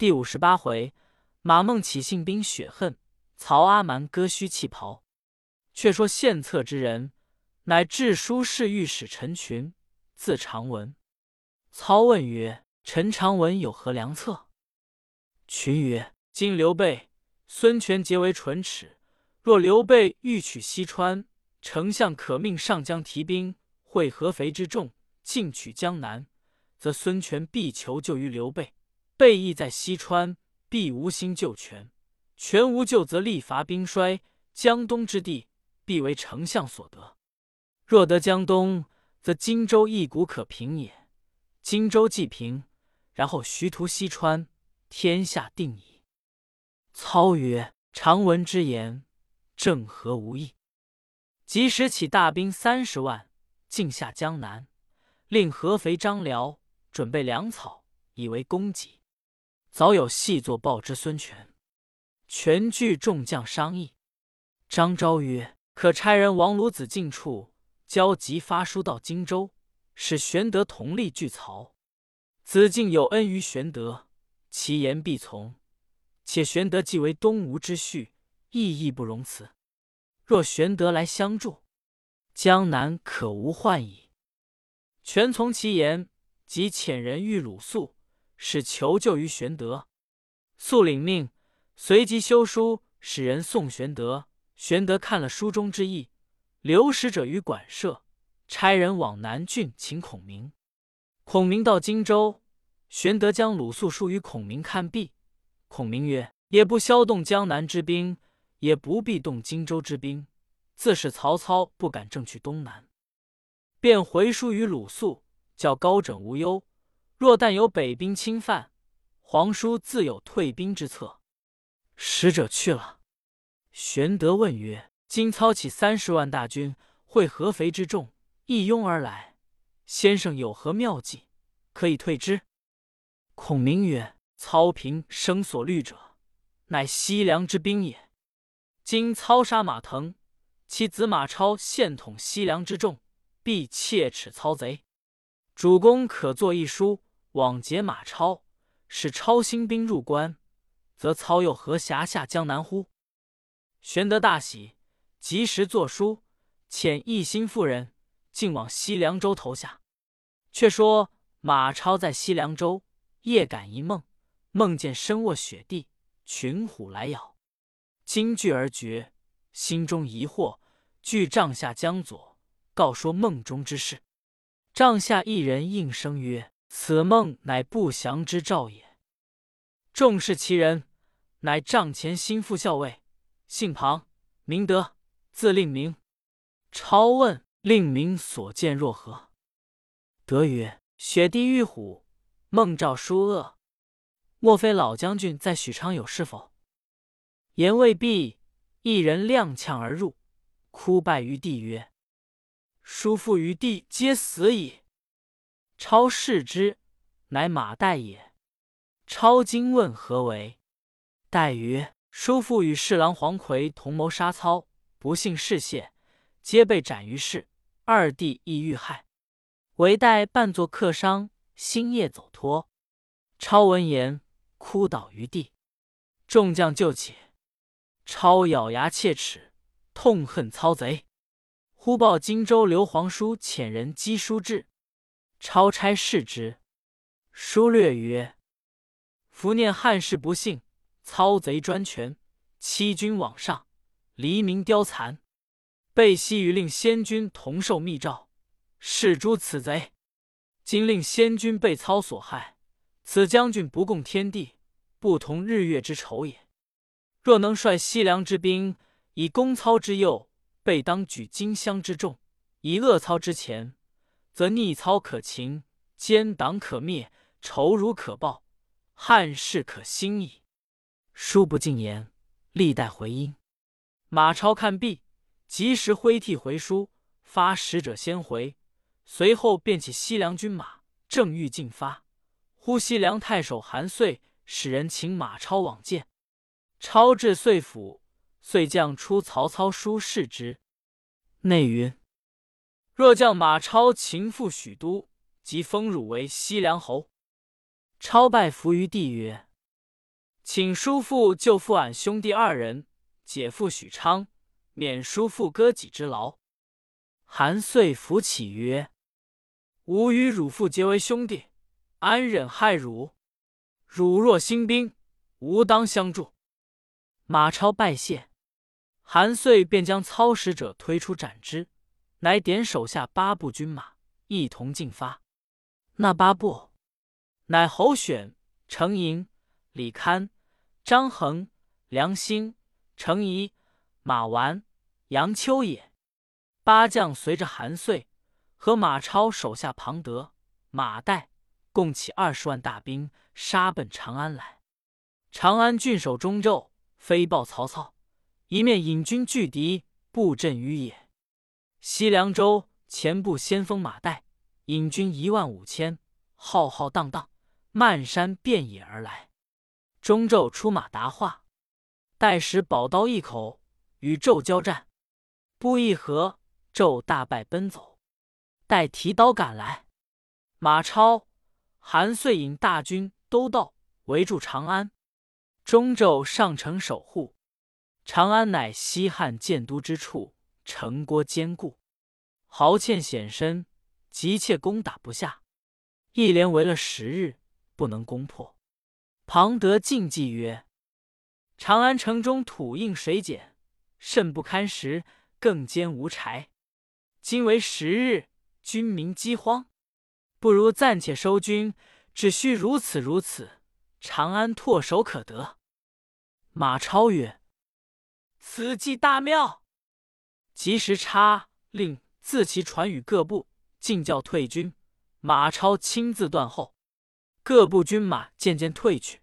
第五十八回，马孟起信兵雪恨，曹阿瞒割须弃袍。却说献策之人，乃治书侍御史陈群，字长文。操问曰：“陈长文有何良策？”群曰：“今刘备、孙权结为唇齿，若刘备欲取西川，丞相可命上将提兵会合肥之众，进取江南，则孙权必求救于刘备。”备亦在西川，必无心救权；权无救，则力伐兵衰，江东之地必为丞相所得。若得江东，则荆州一股可平也。荆州既平，然后徐图西川，天下定矣。操曰：“常闻之言，正合吾意。”即使起大兵三十万，进下江南，令合肥张辽准备粮草，以为供给。早有细作报之孙权，全据众将商议。张昭曰：“可差人王鲁子敬处，交急发书到荆州，使玄德同力拒曹。子敬有恩于玄德，其言必从。且玄德既为东吴之婿，亦义不容辞。若玄德来相助，江南可无患矣。”权从其言，即遣人谕鲁肃。使求救于玄德，素领命，随即修书，使人送玄德。玄德看了书中之意，留使者于馆舍，差人往南郡请孔明。孔明到荆州，玄德将鲁肃书与孔明看毕。孔明曰：“也不消动江南之兵，也不必动荆州之兵，自是曹操不敢正去东南。”便回书于鲁肃，叫高枕无忧。若但有北兵侵犯，皇叔自有退兵之策。使者去了。玄德问曰：“今操起三十万大军，会合肥之众，一拥而来，先生有何妙计，可以退之？”孔明曰：“操平生所虑者，乃西凉之兵也。今操杀马腾，其子马超现统西凉之众，必切齿操贼。主公可作一书。”往劫马超，使超兴兵入关，则操又何辖下江南乎？玄德大喜，及时作书，遣一心妇人竟往西凉州投下。却说马超在西凉州，夜感一梦，梦见身卧雪地，群虎来咬，惊惧而绝，心中疑惑，据帐下江左，告说梦中之事。帐下一人应声曰。此梦乃不祥之兆也。众视其人，乃帐前心腹校尉，姓庞，名德，字令明。超问令明所见若何？德曰：雪地遇虎，梦兆殊恶。莫非老将军在许昌有事否？言未毕，一人踉跄而入，哭拜于地曰：“叔父于地皆死矣。”超视之，乃马岱也。超惊问何为？岱曰：“叔父与侍郎黄奎同谋杀操，不幸事泄，皆被斩于市。二弟亦遇害，唯待扮作客商，星夜走脱。”超闻言，哭倒于地。众将救起，超咬牙切齿，痛恨操贼。忽报荆州刘皇叔遣人赍书至。超差视之，书略曰：“伏念汉室不幸，操贼专权，欺君罔上，黎民凋残。备悉与令先君同受密诏，是诛此贼。今令先君被操所害，此将军不共天地，不同日月之仇也。若能率西凉之兵，以攻操之右，备当举荆襄之众，以扼操之前。”则逆操可擒，奸党可灭，仇辱可报，汉室可兴矣。书不尽言，历代回音。马超看毕，及时挥涕回书，发使者先回。随后便起西凉军马，正欲进发，忽西凉太守韩遂使人请马超往见。超至遂府，遂将出曹操书示之，内云。若将马超擒复许都，即封汝为西凉侯。超拜伏于地曰：“请叔父救父俺兄弟二人，解父许昌，免叔父割己之劳。”韩遂扶起曰：“吾与汝父结为兄弟，安忍害汝？汝若兴兵，吾当相助。”马超拜谢。韩遂便将操使者推出斩之，乃点手下八部军马一同进发。那八部乃侯选、程寅、李堪、张衡、梁兴、程颐、马玩、杨秋也。八将随着韩遂和马超手下庞德、马岱，共起二十万大兵，杀奔长安来。长安郡守中胄飞报曹操。一面引军拒敌，布阵于野。西凉州前部先锋马岱引军一万五千，浩浩荡荡，漫山遍野而来。中胄出马答话，岱使宝刀一口，与纣交战，不一合，纣大败奔走。待提刀赶来，马超、韩遂引大军都到，围住长安。中胄上城守护。长安乃西汉建都之处，城郭坚固，壕堑险深，急切攻打不下。一连围了十日，不能攻破。庞德进计曰：“长安城中土硬水碱，甚不堪食，更兼无柴。今为十日，军民饥荒，不如暂且收军，只需如此如此，长安唾手可得。”马超曰。此计大妙，及时差令自其传与各部，尽教退军。马超亲自断后，各部军马渐渐退去。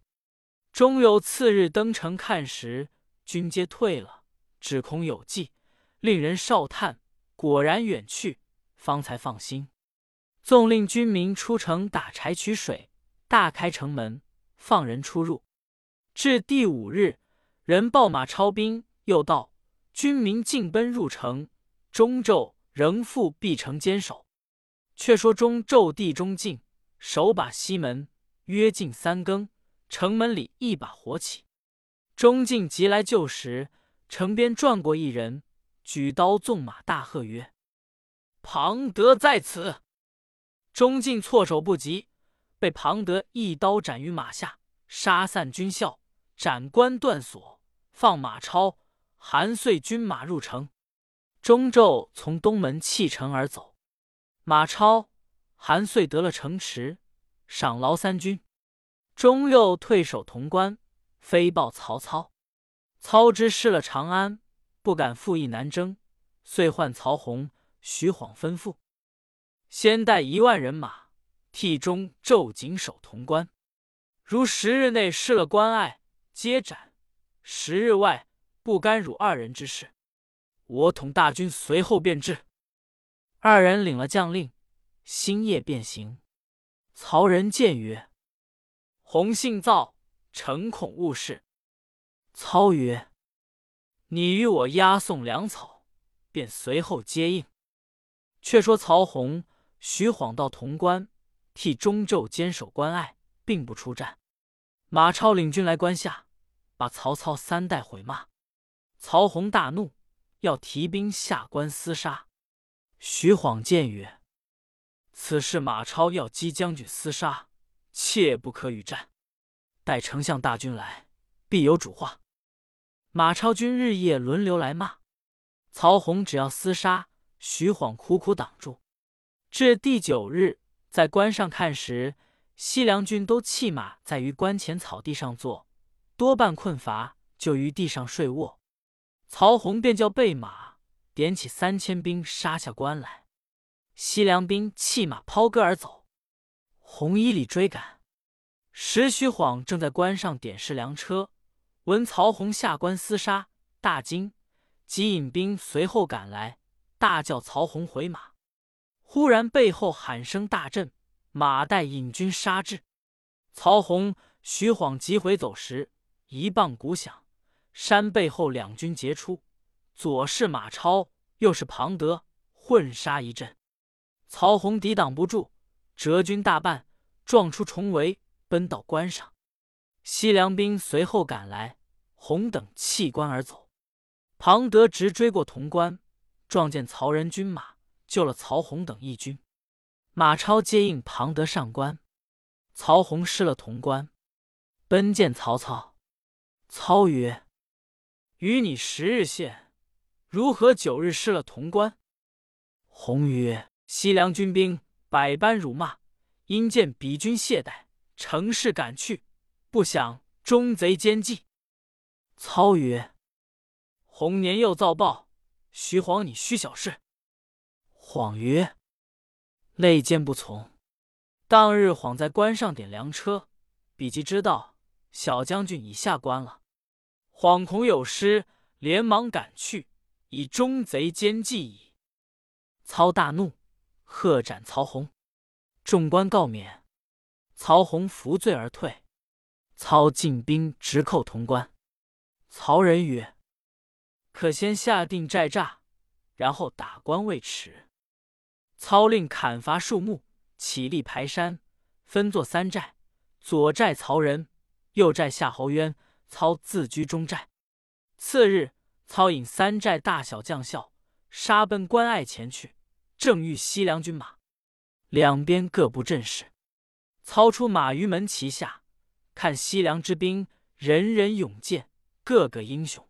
终有次日登城看时，军皆退了，只恐有计，令人哨探，果然远去，方才放心。纵令军民出城打柴取水，大开城门，放人出入。至第五日，人报马超兵。又道军民尽奔入城，中胄仍复必城坚守。却说中胄地中进，手把西门，约近三更，城门里一把火起。中进急来救时，城边转过一人，举刀纵马，大喝曰：“庞德在此！”中进措手不及，被庞德一刀斩于马下，杀散军校，斩关断锁，放马超。韩遂军马入城，中胄从东门弃城而走。马超、韩遂得了城池，赏劳三军。中又退守潼关，飞报曹操。操之失了长安，不敢复议南征，遂唤曹洪、徐晃吩咐：先带一万人马替中胄紧守潼关，如十日内失了关隘，皆斩；十日外。不干辱二人之事，我统大军随后便至。二人领了将令，星夜便行。曹仁见曰：“洪信造，诚恐误事。”操曰：“你与我押送粮草，便随后接应。”却说曹洪、徐晃到潼关，替中胄坚守关隘，并不出战。马超领军来关下，把曹操三代毁骂。曹洪大怒，要提兵下关厮杀。徐晃见曰：“此事马超要击将军厮杀，切不可与战。待丞相大军来，必有主话。”马超军日夜轮流来骂曹洪，只要厮杀，徐晃苦苦挡住。至第九日，在关上看时，西凉军都弃马在于关前草地上坐，多半困乏，就于地上睡卧。曹洪便叫备马，点起三千兵杀下关来。西凉兵弃马抛戈而走，红衣里追赶。时徐晃正在关上点视粮车，闻曹洪下关厮杀，大惊，即引兵随后赶来，大叫曹洪回马。忽然背后喊声大震，马岱引军杀至。曹洪、徐晃急回走时，一棒鼓响。山背后两军截出，左是马超，右是庞德，混杀一阵。曹洪抵挡不住，折军大半，撞出重围，奔到关上。西凉兵随后赶来，洪等弃关而走。庞德直追过潼关，撞见曹仁军马，救了曹洪等一军。马超接应庞德上关，曹洪失了潼关，奔见曹操。操曰：“与你十日限，如何九日失了潼关？”洪曰：“西凉军兵百般辱骂，因见彼军懈怠，乘势赶去，不想中贼奸计。”操曰：“洪年幼造报，徐晃你虚小事。”晃曰：“内奸不从。”当日晃在关上点粮车，比及知道小将军已下关了。惶恐有失，连忙赶去，以中贼奸计矣。操大怒，喝斩曹洪。众官告免，曹洪服罪而退。操进兵直叩潼关。曹仁曰：“可先下定寨栅，然后打关未迟。”操令砍伐树木，起立排山，分作三寨：左寨曹仁，右寨夏侯渊。操自居中寨。次日，操引三寨大小将校杀奔关隘前去，正遇西凉军马，两边各布阵势。操出马于门旗下，看西凉之兵，人人勇健，个个英雄。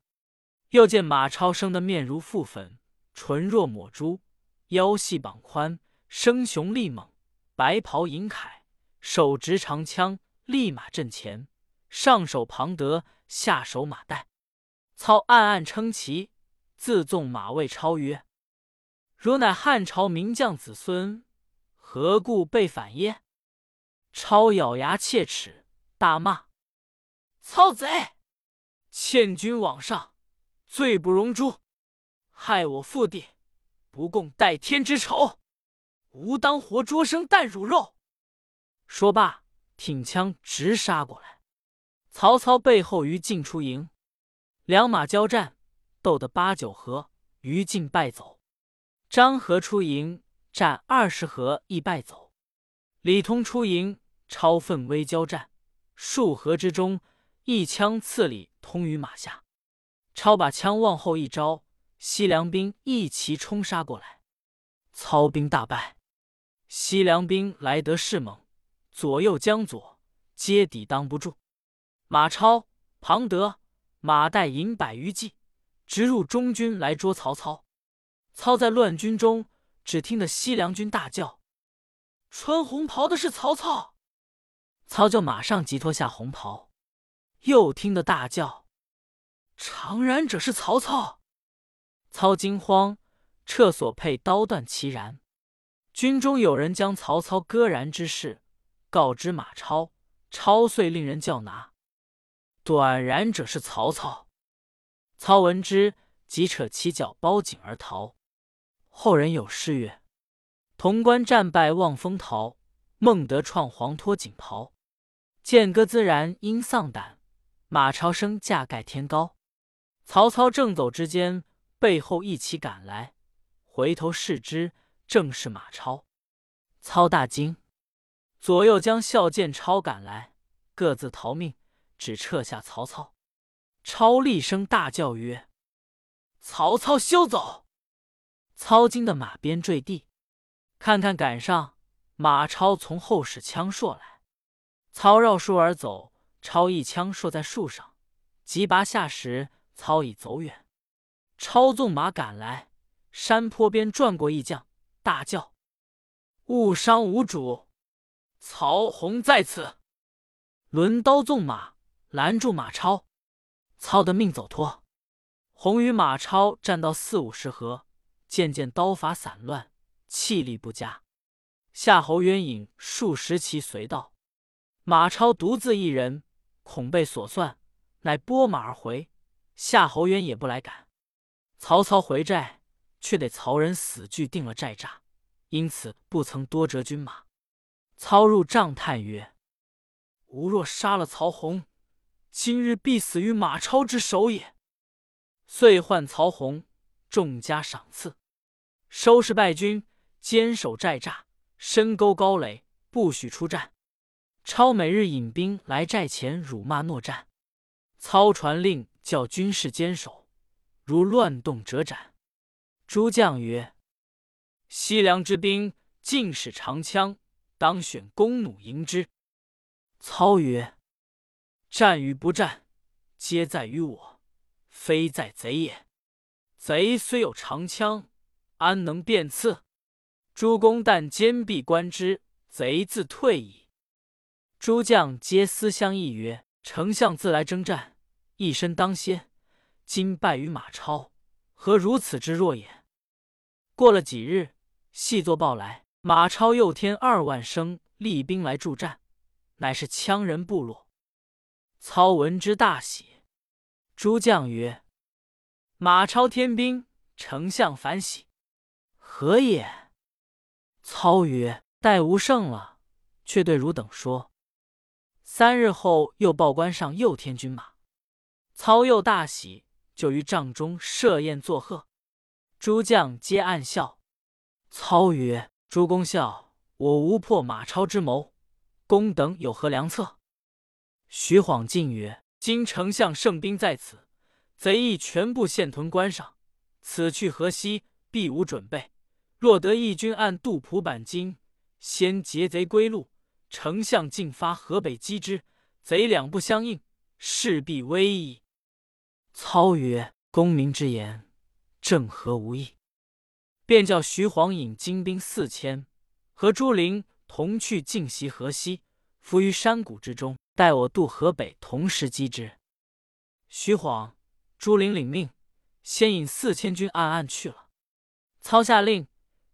又见马超生的面如覆粉，唇若抹珠，腰细膀宽，生雄力猛，白袍银铠，手执长枪，立马阵前。上手庞德，下手马岱。操暗暗称奇，自纵马魏超曰：“汝乃汉朝名将子孙，何故被反耶？”超咬牙切齿，大骂：“操贼！欠君往上，罪不容诛，害我父弟，不共戴天之仇，吾当活捉生啖汝肉！”说罢，挺枪直杀过来。曹操背后于禁出营，两马交战，斗得八九合，于禁败走。张合出营，战二十合，亦败走。李通出营，超奋威交战，数合之中，一枪刺李通于马下。超把枪往后一招，西凉兵一齐冲杀过来，操兵大败。西凉兵来得势猛，左右将左，皆抵挡不住。马超、庞德、马岱引百余骑，直入中军来捉曹操。操在乱军中，只听得西凉军大叫：“穿红袍的是曹操！”操就马上急脱下红袍，又听得大叫：“长髯者是曹操！”操惊慌，撤所佩刀断其髯。军中有人将曹操割髯之事告知马超，超遂令人叫拿。短然者是曹操。操闻之，即扯其脚包颈而逃。后人有诗曰：“潼关战败望风逃，孟德创黄脱锦袍。剑歌自然因丧胆，马超生架盖天高。”曹操正走之间，背后一骑赶来，回头视之，正是马超。操大惊，左右将校见超赶来，各自逃命。只撤下曹操，超厉声大叫曰：“曹操休走！”操惊得马鞭坠地，看看赶上，马超从后使枪槊来，操绕树而走，超一枪槊在树上，急拔下时，操已走远。超纵马赶来，山坡边转过一将，大叫：“误伤无主！曹洪在此！”抡刀纵马。拦住马超，操的命走脱。红与马超战到四五十合，渐渐刀法散乱，气力不佳。夏侯渊引数十骑随到，马超独自一人，恐被所算，乃拨马而回。夏侯渊也不来赶。曹操回寨，却得曹仁死拒定了寨栅，因此不曾多折军马。操入帐叹曰：“吾若杀了曹洪。”今日必死于马超之手也。遂唤曹洪，重加赏赐，收拾败军，坚守寨栅，深沟高垒，不许出战。超每日引兵来寨前辱骂诺战，操传令叫军士坚守，如乱动者斩。诸将曰：“西凉之兵尽使长枪，当选弓弩迎之。”操曰：“战与不战，皆在于我，非在贼也。贼虽有长枪，安能便刺？诸公但坚壁观之，贼自退矣。”诸将皆思相议曰：“丞相自来征战，一身当先，今败于马超，何如此之弱也？”过了几日，细作报来，马超又添二万生厉兵来助战，乃是羌人部落。操闻之大喜。诸将曰：“马超添兵，丞相反喜，何也？”操曰：“待无胜了，却对汝等说。”三日后，又报关上又添军马，操又大喜，就于帐中设宴作贺。诸将皆暗笑。操曰：“诸公笑，我无破马超之谋，公等有何良策？”徐晃进曰：“今丞相圣兵在此，贼亦全部陷屯关上，此去河西必无准备。若得义军按渡蒲坂津，先劫贼归路。”丞相进发河北击之，贼两不相应，势必危矣。操曰：“公明之言，正合吾意。”便叫徐晃引精兵四千，和朱灵同去进袭河西，伏于山谷之中，待我渡河北，同时击之。徐晃、朱灵领命，先引四千军暗暗去了。操下令，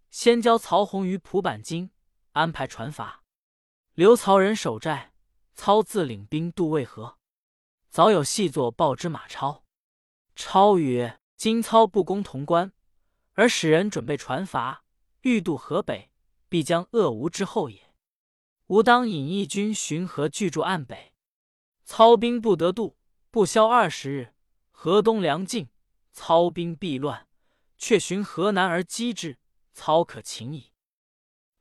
先交曹洪于蒲坂津，安排船筏。留曹人守寨，操自领兵渡渭河。早有细作报之马超。超曰：“今操不攻潼关，而使人准备船筏，欲渡河北，必将恶吴之后也。吾当引义军巡河，拒驻岸北。操兵不得渡，不消二十日，河东粮尽，操兵必乱。却寻河南而击之，操可擒矣。”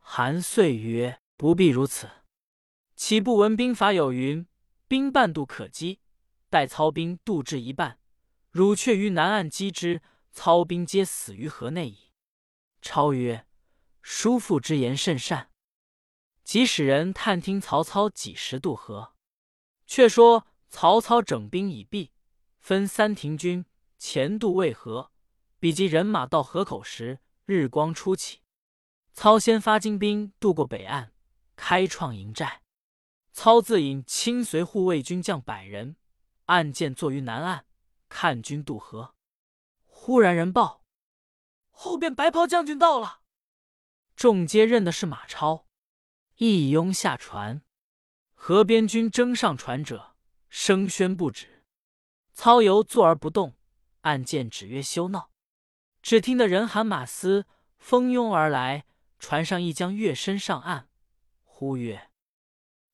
韩遂曰：“不必如此。”岂不闻兵法有云：“兵半渡可击。”待操兵渡至一半，汝却于南岸击之，操兵皆死于河内矣。超曰：“叔父之言甚善。”即使人探听曹操几时渡河。却说曹操整兵已毕，分三庭军前渡渭河。比及人马到河口时，日光初起，操先发精兵渡过北岸，开创营寨。操自引亲随护卫军将百人，暗箭坐于南岸，看军渡河。忽然人报，后边白袍将军到了。众皆认的是马超，一拥下船。河边军争上船者，声喧不止。操犹坐而不动，暗箭指曰：“休闹！”只听得人喊马嘶，蜂拥而来。船上一将跃身上岸，呼曰：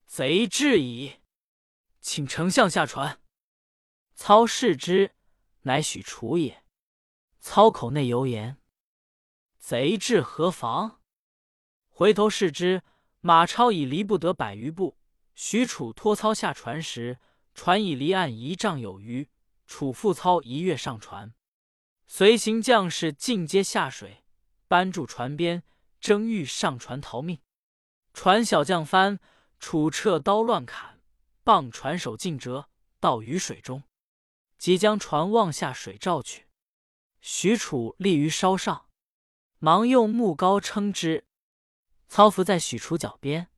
贼至矣，请丞相下船。操视之，乃许褚也。操口内犹言：“贼至何妨？”回头视之，马超已离不得百余步。许褚拖操下船时，船已离岸一丈有余。楚复操一跃上船，随行将士尽皆下水，搬住船边，争欲上船逃命。船小将翻。楚撤刀乱砍，棒船手尽折，到于水中，即将船望下水照去。许褚立于梢上，忙用木篙撑之。操伏在许褚脚边。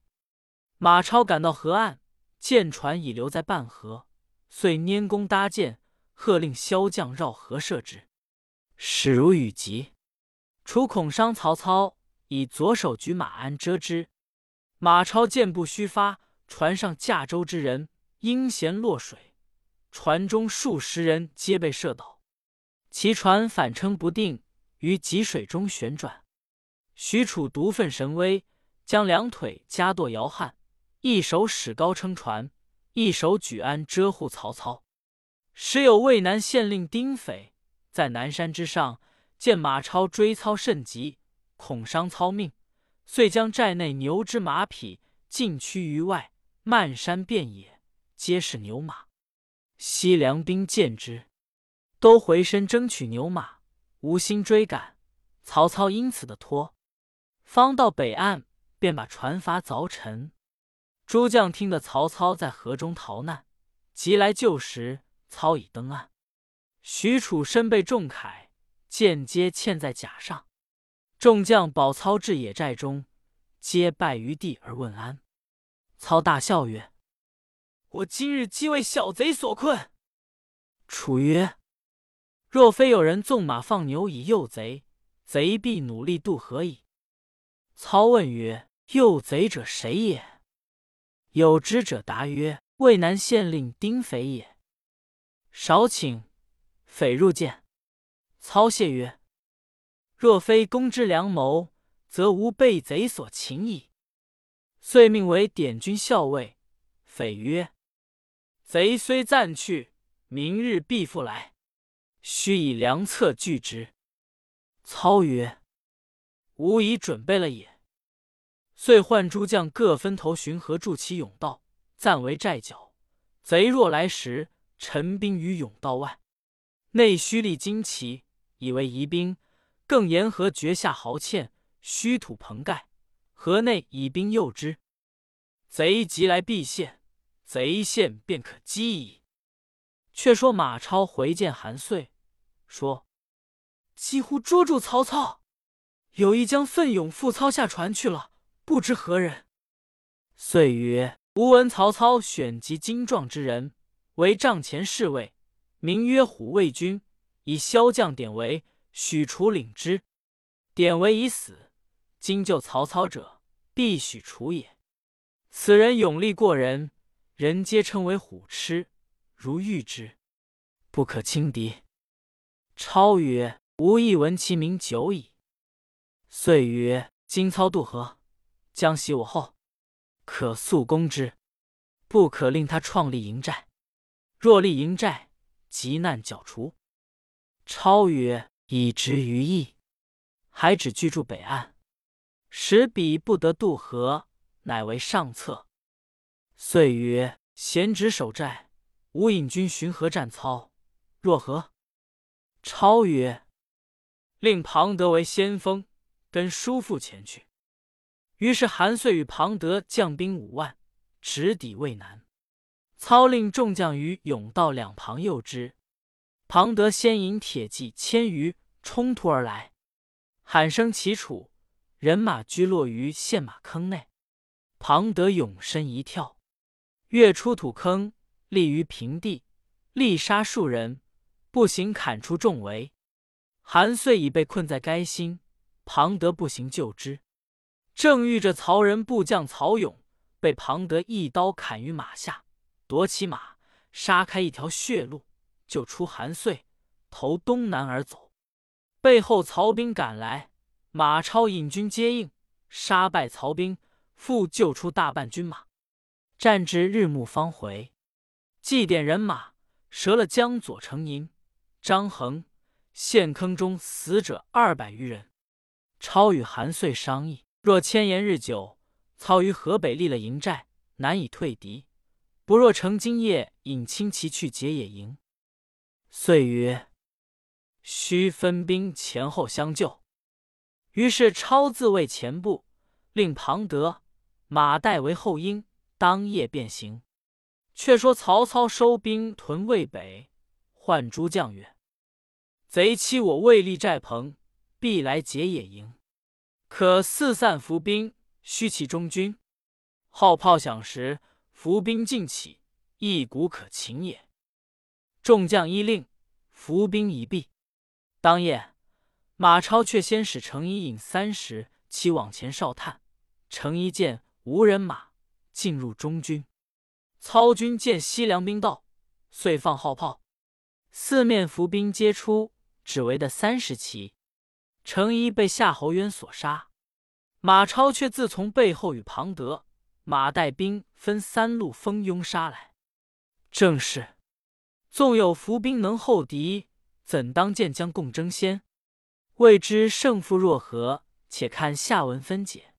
马超赶到河岸，见船已留在半河，遂拈弓搭箭，喝令骁将绕河射之。始如雨急，楚恐伤曹操，以左手举马鞍遮之。马超箭不虚发，船上驾舟之人应弦落水，船中数十人皆被射倒，其船反撑不定，于急水中旋转。许褚独奋神威，将两腿夹舵摇撼，一手使篙撑船，一手举鞍遮护曹操。时有渭南县令丁斐在南山之上，见马超追操甚急，恐伤操命。遂将寨内牛之马匹尽驱于外，漫山遍野皆是牛马。西凉兵见之，都回身争取牛马，无心追赶。曹操因此的拖，方到北岸，便把船筏凿沉。诸将听得曹操在河中逃难，急来救时，操已登岸。许褚身被重铠，剑皆嵌在甲上。众将保操至野寨中，皆拜于地而问安。操大笑曰：“我今日即为小贼所困。”楚曰：“若非有人纵马放牛以诱贼，贼必努力渡河矣。”操问曰：“诱贼者谁也？”有知者答曰：“渭南县令丁肥也。”少顷，匪入见。操谢曰。若非公之良谋，则无被贼所擒矣。遂命为点军校尉。匪曰：“贼虽暂去，明日必复来，须以良策拒之。”操曰：“吾已准备了也。”遂唤诸将各分头巡河，筑起甬道，暂为寨脚。贼若来时，陈兵于甬道外，内须立旌旗，以为疑兵。更沿河掘下壕堑，虚土棚盖，河内以兵诱之。贼急来必陷，贼陷便可击矣。却说马超回见韩遂，说：“几乎捉住曹操，有一将奋勇赴操下船去了，不知何人。”遂曰：“吾闻曹操选集精壮之人，为帐前侍卫，名曰虎卫军，以骁将典韦。”许褚领之，典韦已死。今救曹操者，必许褚也。此人勇力过人，人皆称为虎痴，如遇之，不可轻敌。超曰：“吾亦闻其名久矣。”遂曰：“今操渡河，将袭我后，可速攻之，不可令他创立营寨。若立营寨，急难剿除。”超曰。以执于义，还只居住北岸，使彼不得渡河，乃为上策。遂曰：“贤侄守寨，吾引军巡河战操，若何？”超曰：“令庞德为先锋，跟叔父前去。”于是韩遂与庞德将兵五万，直抵渭南。操令众将于甬道两旁诱之。庞德先引铁骑千余冲突而来，喊声齐楚，人马居落于陷马坑内。庞德勇身一跳，跃出土坑，立于平地，力杀数人，步行砍出重围。韩遂已被困在该心，庞德步行救之，正遇着曹仁部将曹勇，被庞德一刀砍于马下，夺其马，杀开一条血路。救出韩遂，投东南而走。背后曹兵赶来，马超引军接应，杀败曹兵，复救出大半军马。战至日暮方回，祭奠人马，折了江左成营、张衡，陷坑中死者二百余人。超与韩遂商议，若千言日久，操于河北立了营寨，难以退敌；不若乘今夜引轻骑去劫野营。遂曰：“须分兵前后相救。”于是超自卫前部，令庞德、马岱为后应，当夜便行。却说曹操收兵屯渭北，唤诸将曰：“贼欺我未立寨棚，必来劫野营，可四散伏兵，虚其中军。号炮响时，伏兵尽起，一鼓可擒也。”众将依令，伏兵已毕。当夜，马超却先使程颐引三十骑往前哨探。程颐见无人马，进入中军。操军见西凉兵到，遂放号炮，四面伏兵皆出，只围的三十骑。程颐被夏侯渊所杀。马超却自从背后与庞德、马岱兵分三路蜂拥杀来。正是。纵有伏兵能后敌，怎当见将共争先？未知胜负若何？且看下文分解。